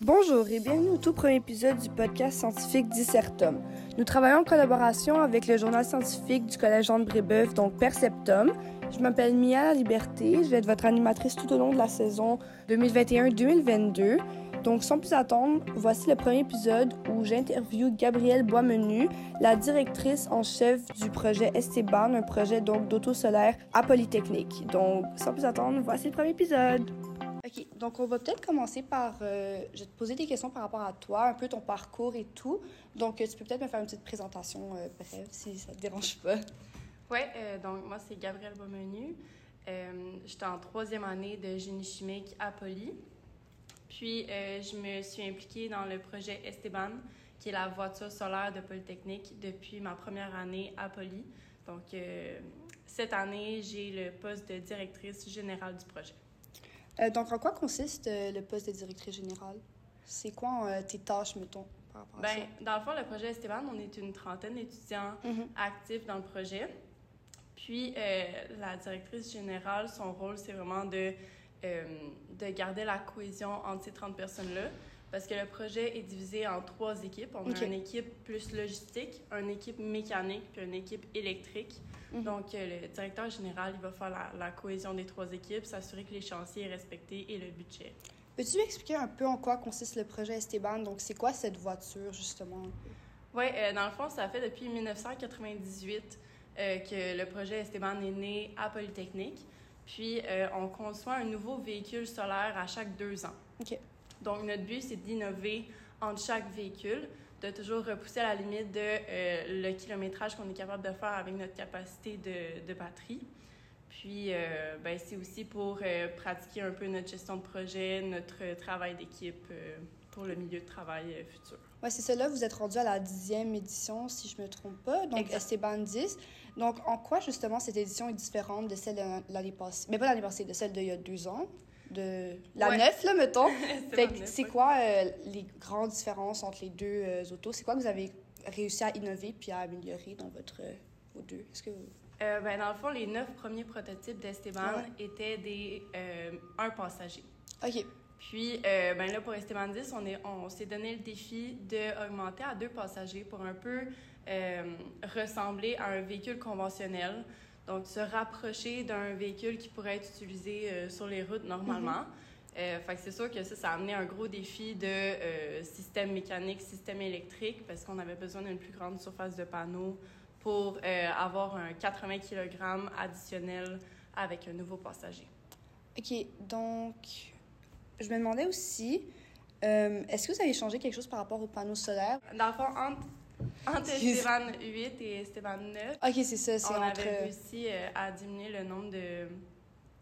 Bonjour et bienvenue au tout premier épisode du podcast scientifique Dissertum. Nous travaillons en collaboration avec le journal scientifique du Collège Jean de Brébeuf, donc Perceptum. Je m'appelle Mia Liberté, je vais être votre animatrice tout au long de la saison 2021-2022. Donc sans plus attendre, voici le premier épisode où j'interviewe Gabrielle Boismenu, la directrice en chef du projet Esteban, un projet donc d'auto solaire à Polytechnique. Donc sans plus attendre, voici le premier épisode. OK, donc on va peut-être commencer par. euh, je vais te poser des questions par rapport à toi, un peu ton parcours et tout. Donc, euh, tu peux peut-être me faire une petite présentation euh, brève, si ça te dérange pas. Oui, donc moi, c'est Gabrielle Beaumenu. Euh, J'étais en troisième année de génie chimique à Poly. Puis, euh, je me suis impliquée dans le projet Esteban, qui est la voiture solaire de Polytechnique, depuis ma première année à Poly. Donc, euh, cette année, j'ai le poste de directrice générale du projet. Euh, donc, en quoi consiste euh, le poste de directrice générale? C'est quoi euh, tes tâches, mettons, par rapport à Ben, dans le fond, le projet Esteban, on est une trentaine d'étudiants ça? Mhm. actifs dans le projet. Puis, la directrice générale, son rôle, c'est vraiment de, de garder la cohésion entre ces 30 personnes-là. Parce que le projet est divisé en trois équipes. On a une équipe plus logistique, une équipe mécanique, puis une équipe électrique. Mhm. Donc, euh, le directeur général, il va faire la, la cohésion des trois équipes, s'assurer que les chantiers est respectés et le budget. Peux-tu m'expliquer un peu en quoi consiste le projet Esteban? Donc, c'est quoi cette voiture, justement? Oui, dans le fond, ça fait depuis 1998 euh, que le projet Esteban est né à Polytechnique. Puis, euh, on conçoit un nouveau véhicule solaire à chaque deux ans. OK. Donc, notre but, c'est d'innover entre chaque véhicule, de toujours repousser à la limite de euh, le kilométrage qu'on est capable de faire avec notre capacité de, de batterie. Puis, euh, ben, c'est aussi pour euh, pratiquer un peu notre gestion de projet, notre travail d'équipe pour le milieu de travail futur. Ouais, c'est. Là, vous êtes rendu à la dixième édition, si je me trompe pas. Donc. Esteban 10. Donc, en quoi, justement, cette édition est différente de celle de l'année passée? Mais pas l'année passée, de celle d'il y a deux ans? De la Ouais. neuf, là, mettons. Fait c'est ouais. quoi euh, les grandes différences entre les deux euh, autos? C'est quoi que vous avez réussi à innover puis à améliorer dans votre, euh, vos deux? Est-ce que vous... Euh, ben, dans le fond, les neuf premiers prototypes d'Esteban Ouais. étaient des un passager. OK. Puis, ben là, pour Esteban 10, on, est- on s'est donné le défi d'augmenter à deux passagers pour un peu ressembler à un véhicule conventionnel. Donc, se rapprocher d'un véhicule qui pourrait être utilisé euh, sur les routes normalement. Euh, fait que c'est sûr que ça, ça a amené un gros défi de euh, système mécanique, système électrique, parce qu'on avait besoin d'une plus grande surface de panneaux pour avoir un 80 kg additionnel avec un nouveau passager. OK. Donc, je me demandais aussi, est-ce que vous avez changé quelque chose par rapport aux panneaux solaires? Dans le fond, entre, entre. Esteban 8 et Esteban 9, OK, c'est ça. C'est on entre... avait réussi euh, à diminuer le nombre de,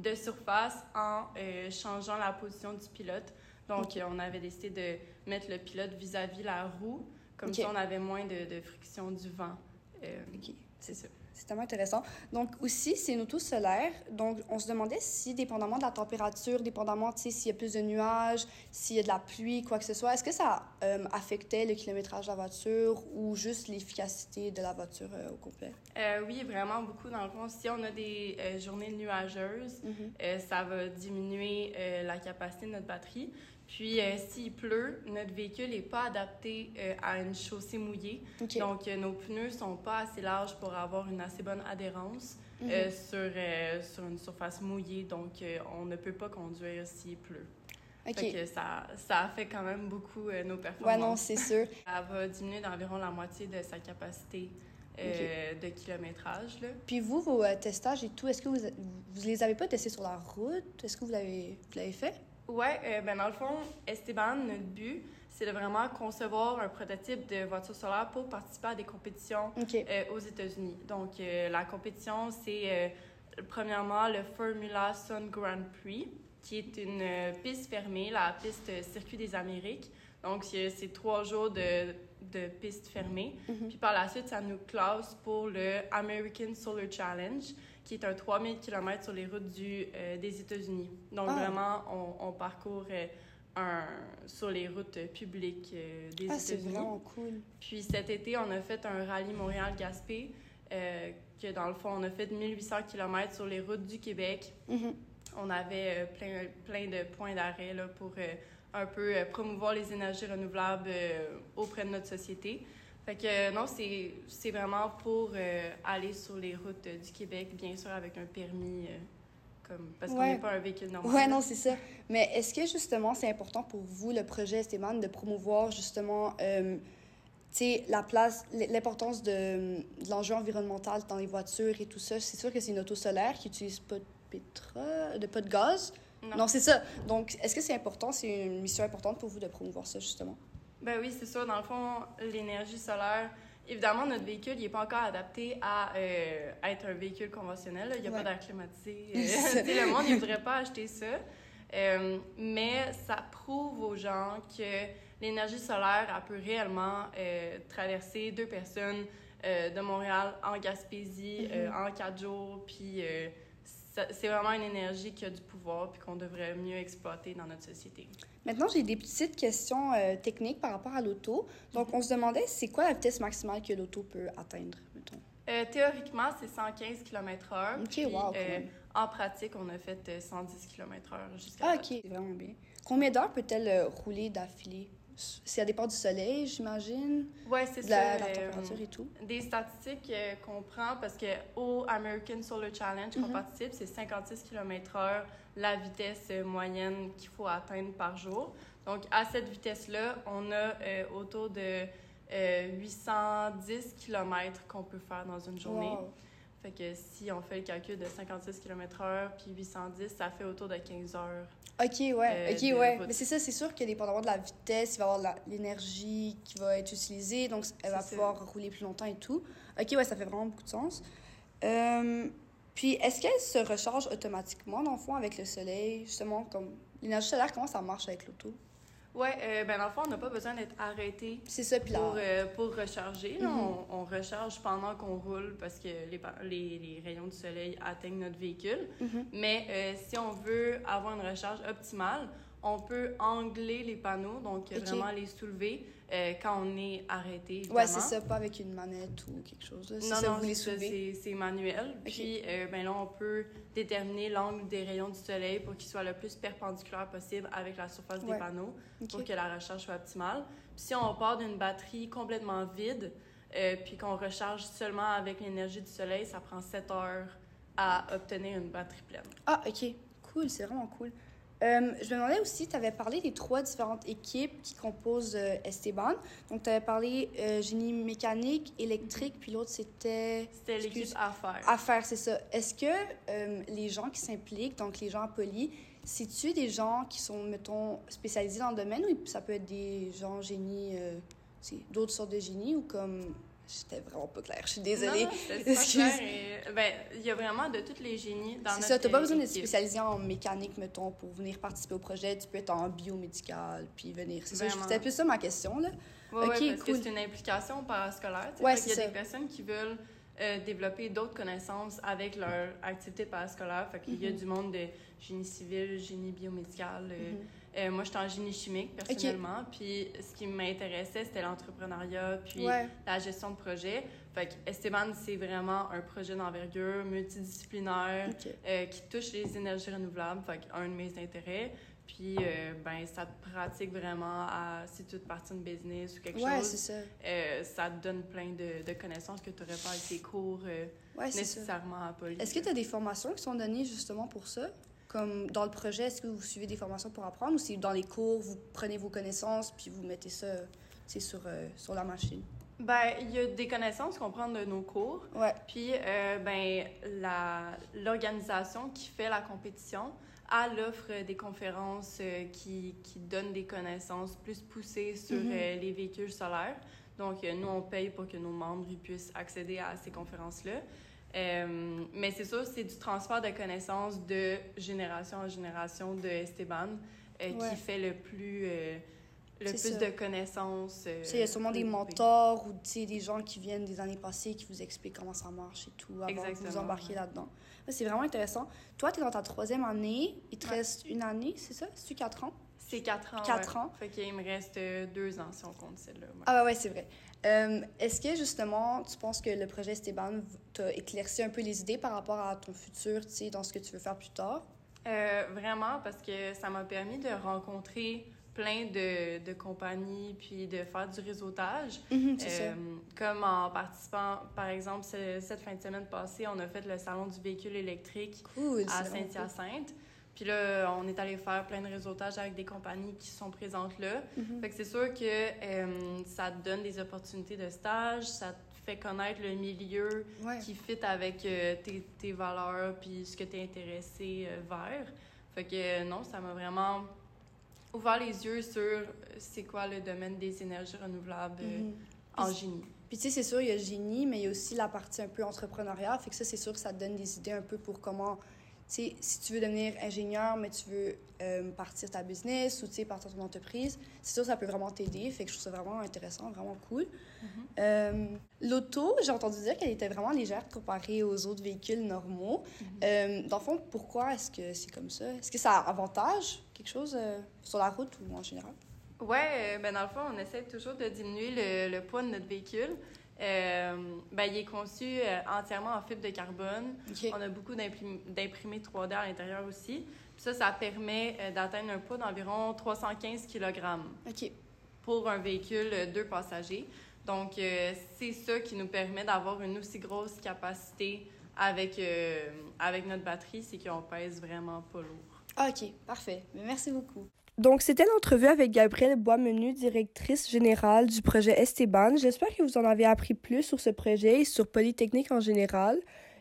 de surfaces en euh, changeant la position du pilote. Donc, euh, on avait décidé de mettre le pilote vis-à-vis la roue. Comme Ok. ça, on avait moins de, de friction du vent. Euh, OK. c'est ça. C'est tellement intéressant. Donc, aussi, c'est une auto solaire. Donc, on se demandait si, dépendamment de la température, dépendamment, tu sais, s'il y a plus de nuages, s'il y a de la pluie, quoi que ce soit, est-ce que ça euh, affectait le kilométrage de la voiture ou juste l'efficacité de la voiture euh, au complet? Euh, oui, vraiment beaucoup. Dans le fond, si on a des journées nuageuses, Euh, ça va diminuer la capacité de notre batterie. Puis, euh, s'il pleut, notre véhicule n'est pas adapté euh, à une chaussée mouillée. Donc, euh, nos pneus sont pas assez larges pour avoir une assez bonne adhérence Mhm. euh, sur, euh, sur une surface mouillée. Donc, on ne peut pas conduire s'il pleut. OK. Fait que ça, ça affecte quand même beaucoup nos Ouais, performances. non, c'est sûr. Ça va diminuer d'environ la moitié de sa capacité de kilométrage. Là. Puis vous, vos testages et tout, est-ce que vous, vous les avez pas testés sur la route? Est-ce que vous l'avez fait? Ouais, euh, ben dans le fond, Esteban, notre but, c'est de vraiment concevoir un prototype de voiture solaire pour participer à des compétitions euh, aux États-Unis. Donc, euh, la compétition, c'est premièrement le Formula Sun Grand Prix, qui est une piste fermée, la piste Circuit des Amériques. Donc, c'est c'est trois jours de, de piste fermée. Mhm. Puis par la suite, ça nous classe pour le American Solar Challenge, qui est un 3000 km sur les routes du, euh, des États-Unis. Donc, Ah. vraiment, on, on parcourt euh, un, sur les routes publiques euh, des Ah, c'est États-Unis. vraiment cool. Puis cet été, on a fait un rallye Montréal-Gaspé, que dans le fond, on a fait 1800 km sur les routes du Québec. Mhm. On avait plein, plein de points d'arrêt pour un peu promouvoir les énergies renouvelables auprès de notre société. Fait que non, c'est vraiment pour aller sur les routes du Québec, bien sûr avec un permis parce qu'on n'est pas un véhicule normal. Oui, non, c'est ça. Mais est-ce que justement, c'est important pour vous, le projet Esteban, de promouvoir justement euh, la place, l'importance de, de l'enjeu environnemental dans les voitures et tout ça? C'est sûr que c'est une auto solaire qui n'utilise pas de pétrole, de pas de gaz? Non, non c'est ça. Donc, est-ce que c'est important, c'est une mission importante pour vous de promouvoir ça, justement? Ben oui, c'est ça. Dans le fond, l'énergie solaire, Évidemment, notre véhicule n'est pas encore adapté à, euh, être un véhicule conventionnel. Il n'y a pas d'air climatisé. Euh, le monde ne voudrait pas acheter ça. Euh, mais ça prouve aux gens que l'énergie solaire elle peut réellement traverser deux personnes de Montréal en Gaspésie mm-hmm. en quatre jours. Puis c'est vraiment une énergie qui a du pouvoir puis qu'on devrait mieux exploiter dans notre société. Maintenant, j'ai des petites questions euh, techniques par rapport à l'auto. Donc, on se demandait, c'est quoi la vitesse maximale que l'auto peut atteindre, mettons? Euh, théoriquement, c'est 115 km/h. OK, wow. Euh, en pratique, on a fait 110 km/h jusqu'à Ah, OK, c'est vraiment bien. Combien d'heures peut-elle rouler d'affilée? C'est à départ du soleil, j'imagine. Oui, c'est ça. La température et tout. Des statistiques qu'on prend parce que au American Solar Challenge qu'on mhm. participe, c'est 56 km/h la vitesse moyenne qu'il faut atteindre par jour. Donc, à cette vitesse-là, on a euh, autour de 810 euh, km qu'on peut faire dans une journée. Fait que si on fait le calcul de 56 km/h puis 810, ça fait autour de 15 heures. OK, ouais. Euh, OK, ouais. Mais c'est ça, c'est sûr que dépendamment de la vitesse, il va y avoir l'énergie qui va être utilisée, donc elle va pouvoir rouler plus longtemps et tout. OK, ouais, ça fait vraiment beaucoup de sens. Puis, est-ce qu'elle se recharge automatiquement, dans le fond, avec le soleil? Justement, comme l'énergie solaire, comment ça marche avec l'auto? Oui, euh, ben dans le fond, on n'a pas besoin d'être arrêté ça, pour, euh, pour recharger. Mm-hmm. on, recharge pendant qu'on roule parce que les, les, les, rayons du soleil atteignent notre véhicule. Mm-hmm. Mais euh, si on veut avoir une recharge optimale, on peut angler les panneaux, donc vraiment les soulever euh, quand on est arrêté. Oui, c'est ça, pas avec une manette ou quelque chose. Non, ça, non, c'est manuel. Puis euh, ben là, on peut déterminer l'angle des rayons du soleil pour qu'il soit le plus perpendiculaire possible avec la surface des panneaux pour que la recharge soit optimale. Puis si on part d'une batterie complètement vide, euh, puis qu'on recharge seulement avec l'énergie du soleil, ça prend 7 heures à obtenir une batterie pleine. Ah, OK. Cool, c'est vraiment cool. Euh, je me demandais aussi, tu avais parlé des trois différentes équipes qui composent euh, Esteban. Donc, tu avais parlé euh, génie mécanique, électrique, puis l'autre, c'était... C'était l'équipe affaires. Affaires, c'est ça. Est-ce que les gens qui s'impliquent, donc les gens polis, c'est-tu des gens qui sont, mettons, spécialisés dans le domaine ou ça peut être des gens génie, d'autres sortes de génie ou comme J'étais vraiment pas claire. Je suis désolée. Non, ben, il y a vraiment de tous les génies dans notre C'est ça. Tu n'as pas besoin d'être spécialisé en mécanique, mettons, pour venir participer au projet. Tu peux être en biomédical, puis venir. C'est ça. C'était plus ça ma question, là. Oui, parce que c'est une implication parascolaire. Ouais, il y a des personnes qui veulent euh, développer d'autres connaissances avec leur activité parascolaire. Fait qu'il y a mm-hmm. du monde de génie civil, génie biomédical, euh, mm-hmm. Euh, moi, j'étais en génie chimique, personnellement. Puis, ce qui m'intéressait, c'était l'entrepreneuriat, puis la gestion de projet. Fait que Esteban, c'est vraiment un projet d'envergure, multidisciplinaire, euh, qui touche les énergies renouvelables. Fait un de mes intérêts. Puis, euh, ben, ça te pratique vraiment à, si tu te parties une business ou quelque chose. ça. ça te donne plein de, de connaissances que tu n'aurais pas avec tes cours nécessairement à Poly. Est-ce que tu as des formations qui sont données justement pour ça? Comme dans le projet, est-ce que vous suivez des formations pour apprendre ou c'est dans les cours, vous prenez vos connaissances puis vous mettez ça sur, euh, sur la machine? Ben, il y a des connaissances qu'on prend de nos cours. Ouais. Puis, euh, ben, l'organisation qui fait la compétition a l'offre des conférences euh, qui, qui donnent des connaissances plus poussées sur mm-hmm. les véhicules solaires. Donc, nous, on paye pour que nos membres puissent accéder à ces conférences-là. Euh, mais c'est sûr, c'est du transfert de connaissances de génération en génération de Esteban euh, qui fait le plus, euh, le plus de connaissances. il y a sûrement des mentors ou des gens qui viennent des années passées qui vous expliquent comment ça marche et tout avant de vous embarquer là-dedans. C'est vraiment intéressant. Toi, tu es dans ta troisième année. Il te reste une année, c'est ça? C'est-tu quatre ans? C'est quatre ans. Quatre ans. Fait qu'il me reste deux ans si on compte celle-là. Ah ouais, c'est vrai. Euh, est-ce que justement, tu penses que le projet Esteban t'a éclairci un peu les idées par rapport à ton futur, tu sais, dans ce que tu veux faire plus tard? Euh, vraiment, parce que ça m'a permis de rencontrer plein de, de compagnies puis de faire du réseautage. Mhm. Euh, comme en participant, par exemple, ce- cette fin de semaine passée, on a fait le salon du véhicule électrique Cool. à. Saint-Hyacinthe. Puis là, on est allé faire plein de réseautages avec des compagnies qui sont présentes là. Mhm. Fait que c'est sûr que euh, ça te donne des opportunités de stage, ça te fait connaître le milieu Ouais. qui fit avec euh, tes, tes valeurs puis ce que tu es intéressé euh, vers. Fait que non, ça m'a vraiment ouvert les yeux sur c'est quoi le domaine des énergies renouvelables Mhm. en génie. Puis tu sais, c'est sûr, il y a le génie, mais il y a aussi la partie un peu entrepreneuriat. Fait que ça, c'est sûr que ça te donne des idées un peu pour comment, si tu veux devenir ingénieur, mais tu veux euh, partir ta business ou, tu sais, partir ton entreprise, c'est sûr que ça peut vraiment t'aider. Fait que je trouve ça vraiment intéressant, vraiment cool. Euh, L'auto, j'ai entendu dire qu'elle était vraiment légère comparée aux autres véhicules normaux. Euh, dans le fond, pourquoi est-ce que c'est comme ça? Est-ce que ça a avantage, quelque chose euh, sur la route ou en général? Ouais, euh, ben dans le fond, on essaie toujours de diminuer le, le poids de notre véhicule. Euh, ben, il est conçu euh, entièrement en fibre de carbone. On a beaucoup d'imprim- d'imprimés 3D à l'intérieur aussi. Puis ça, ça permet euh, d'atteindre un poids d'environ 315 kg OK. pour un véhicule deux passagers. Donc, c'est ça qui nous permet d'avoir une aussi grosse capacité avec, avec notre batterie, c'est qu'on pèse vraiment pas lourd. Ah, OK, parfait. Mais merci beaucoup. Donc, c'était l'entrevue avec Gabrielle Boismenu, directrice générale du projet Esteban. J'espère que vous en avez appris plus sur ce projet et sur Polytechnique en général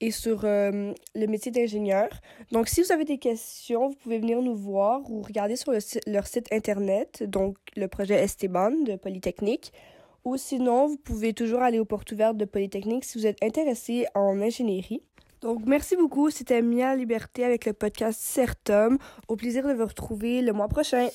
et sur euh, le métier d'ingénieur. Donc, si vous avez des questions, vous pouvez venir nous voir ou regarder sur leur site internet, donc le projet Esteban de Polytechnique. Ou sinon, vous pouvez toujours aller aux portes ouvertes de Polytechnique si vous êtes intéressé en ingénierie. Donc, merci beaucoup. C'était Mia Liberté avec le podcast Certum. Au plaisir de vous retrouver le mois prochain.